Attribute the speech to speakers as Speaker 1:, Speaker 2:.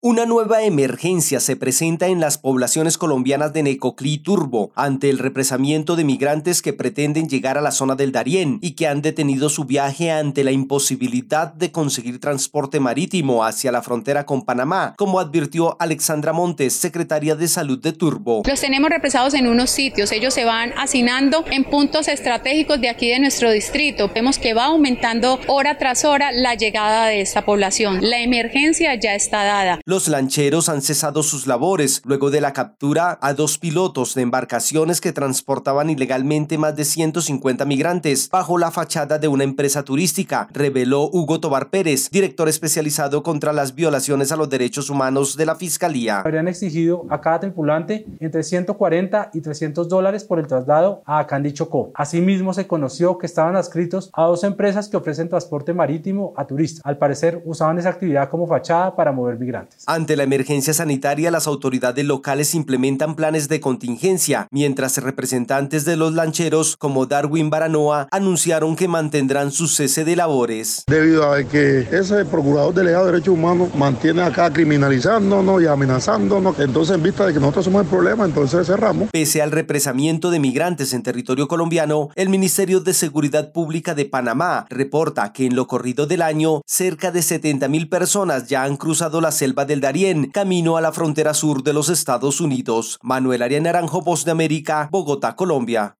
Speaker 1: Una nueva emergencia se presenta en las poblaciones colombianas de Necoclí y Turbo ante el represamiento de migrantes que pretenden llegar a la zona del Darién y que han detenido su viaje ante la imposibilidad de conseguir transporte marítimo hacia la frontera con Panamá, como advirtió Alexandra Montes, secretaria de Salud de Turbo.
Speaker 2: Los tenemos represados en unos sitios, ellos se van hacinando en puntos estratégicos de aquí de nuestro distrito. Vemos que va aumentando hora tras hora la llegada de esta población. La emergencia ya está dada.
Speaker 1: Los lancheros han cesado sus labores luego de la captura a dos pilotos de embarcaciones que transportaban ilegalmente más de 150 migrantes bajo la fachada de una empresa turística, reveló Hugo Tobar Pérez, director especializado contra las violaciones a los derechos humanos de la Fiscalía.
Speaker 3: Habrían exigido a cada tripulante entre 140 y 300 dólares por el traslado a Candy Chocó. Asimismo, se conoció que estaban adscritos a dos empresas que ofrecen transporte marítimo a turistas. Al parecer, usaban esa actividad como fachada para mover migrantes.
Speaker 1: Ante la emergencia sanitaria, las autoridades locales implementan planes de contingencia, mientras representantes de los lancheros, como Darwin Baranoa, anunciaron que mantendrán su cese de labores.
Speaker 4: Debido a que ese procurador delegado de derechos humanos mantiene acá criminalizándonos y amenazándonos, entonces en vista de que nosotros somos el problema, entonces cerramos.
Speaker 1: Pese al represamiento de migrantes en territorio colombiano, el Ministerio de Seguridad Pública de Panamá reporta que en lo corrido del año, cerca de 70 mil personas ya han cruzado la selva del Darién, camino a la frontera sur de los Estados Unidos. Manuel Arias Naranjo, Voz de América, Bogotá, Colombia.